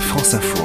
France Info.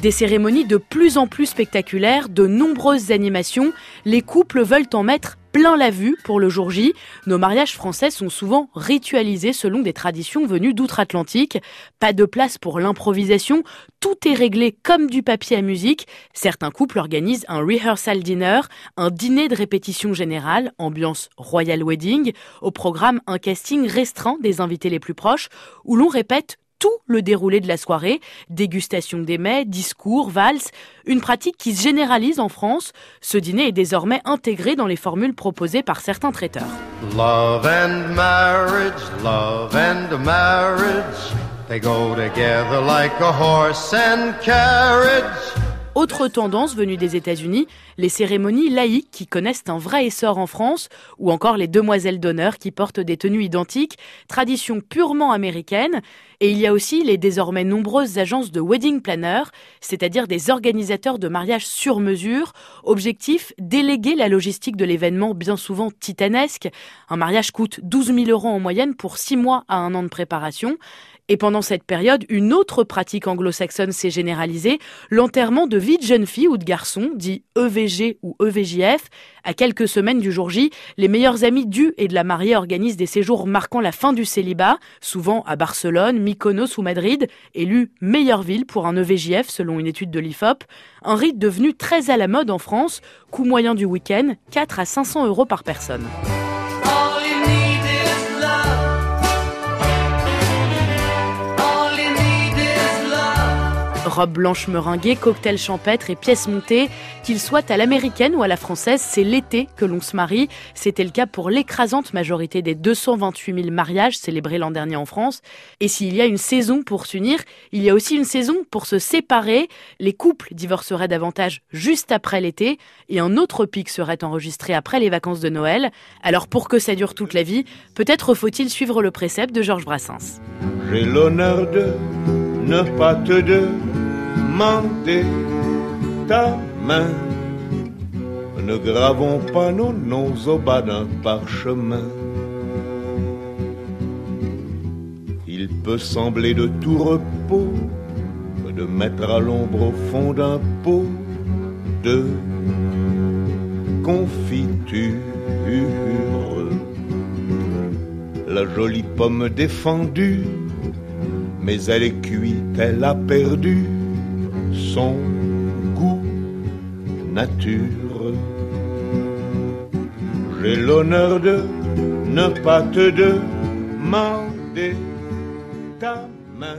Des cérémonies de plus en plus spectaculaires, de nombreuses animations, les couples veulent en mettre plein la vue pour le jour J. Nos mariages français sont souvent ritualisés selon des traditions venues d'outre-Atlantique. Pas de place pour l'improvisation, tout est réglé comme du papier à musique. Certains couples organisent un rehearsal dinner, un dîner de répétition générale, ambiance royal wedding, au programme un casting restreint des invités les plus proches, où l'on répète tout le déroulé de la soirée, dégustation des mets, discours, valses, une pratique qui se généralise en France. Ce dîner est désormais intégré dans les formules proposées par certains traiteurs. Love and marriage, they go together like a horse and carriage. Autre tendance venue des États-Unis, les cérémonies laïques qui connaissent un vrai essor en France, ou encore les demoiselles d'honneur qui portent des tenues identiques, tradition purement américaine. Et il y a aussi les désormais nombreuses agences de wedding planners, c'est-à-dire des organisateurs de mariages sur mesure. Objectif, déléguer la logistique de l'événement bien souvent titanesque. Un mariage coûte 12 000 euros en moyenne pour 6 mois à un an de préparation. Et pendant cette période, une autre pratique anglo-saxonne s'est généralisée, l'enterrement de vie de jeune fille ou de garçon, dit EVG ou EVJF. À quelques semaines du jour J, les meilleurs amis du et de la mariée organisent des séjours marquant la fin du célibat, souvent à Barcelone, Mykonos ou Madrid, élu meilleure ville pour un EVJF selon une étude de l'IFOP. Un rite devenu très à la mode en France, coût moyen du week-end, 4 à 500 euros par personne. Robe blanche meringuée, cocktail champêtre et pièces montées, qu'il soit à l'américaine ou à la française, c'est l'été que l'on se marie. C'était le cas pour l'écrasante majorité des 228 000 mariages célébrés l'an dernier en France. Et s'il y a une saison pour s'unir, il y a aussi une saison pour se séparer. Les couples divorceraient davantage juste après l'été et un autre pic serait enregistré après les vacances de Noël. Alors pour que ça dure toute la vie, peut-être faut-il suivre le précepte de Georges Brassens. J'ai l'honneur de ne pas te demander ta main. Ne gravons pas nos noms au bas d'un parchemin. Il peut sembler de tout repos de mettre à l'ombre au fond d'un pot de confiture la jolie pomme défendue mais elle est cuite, elle a perdu son goût nature. J'ai l'honneur de ne pas te demander ta main.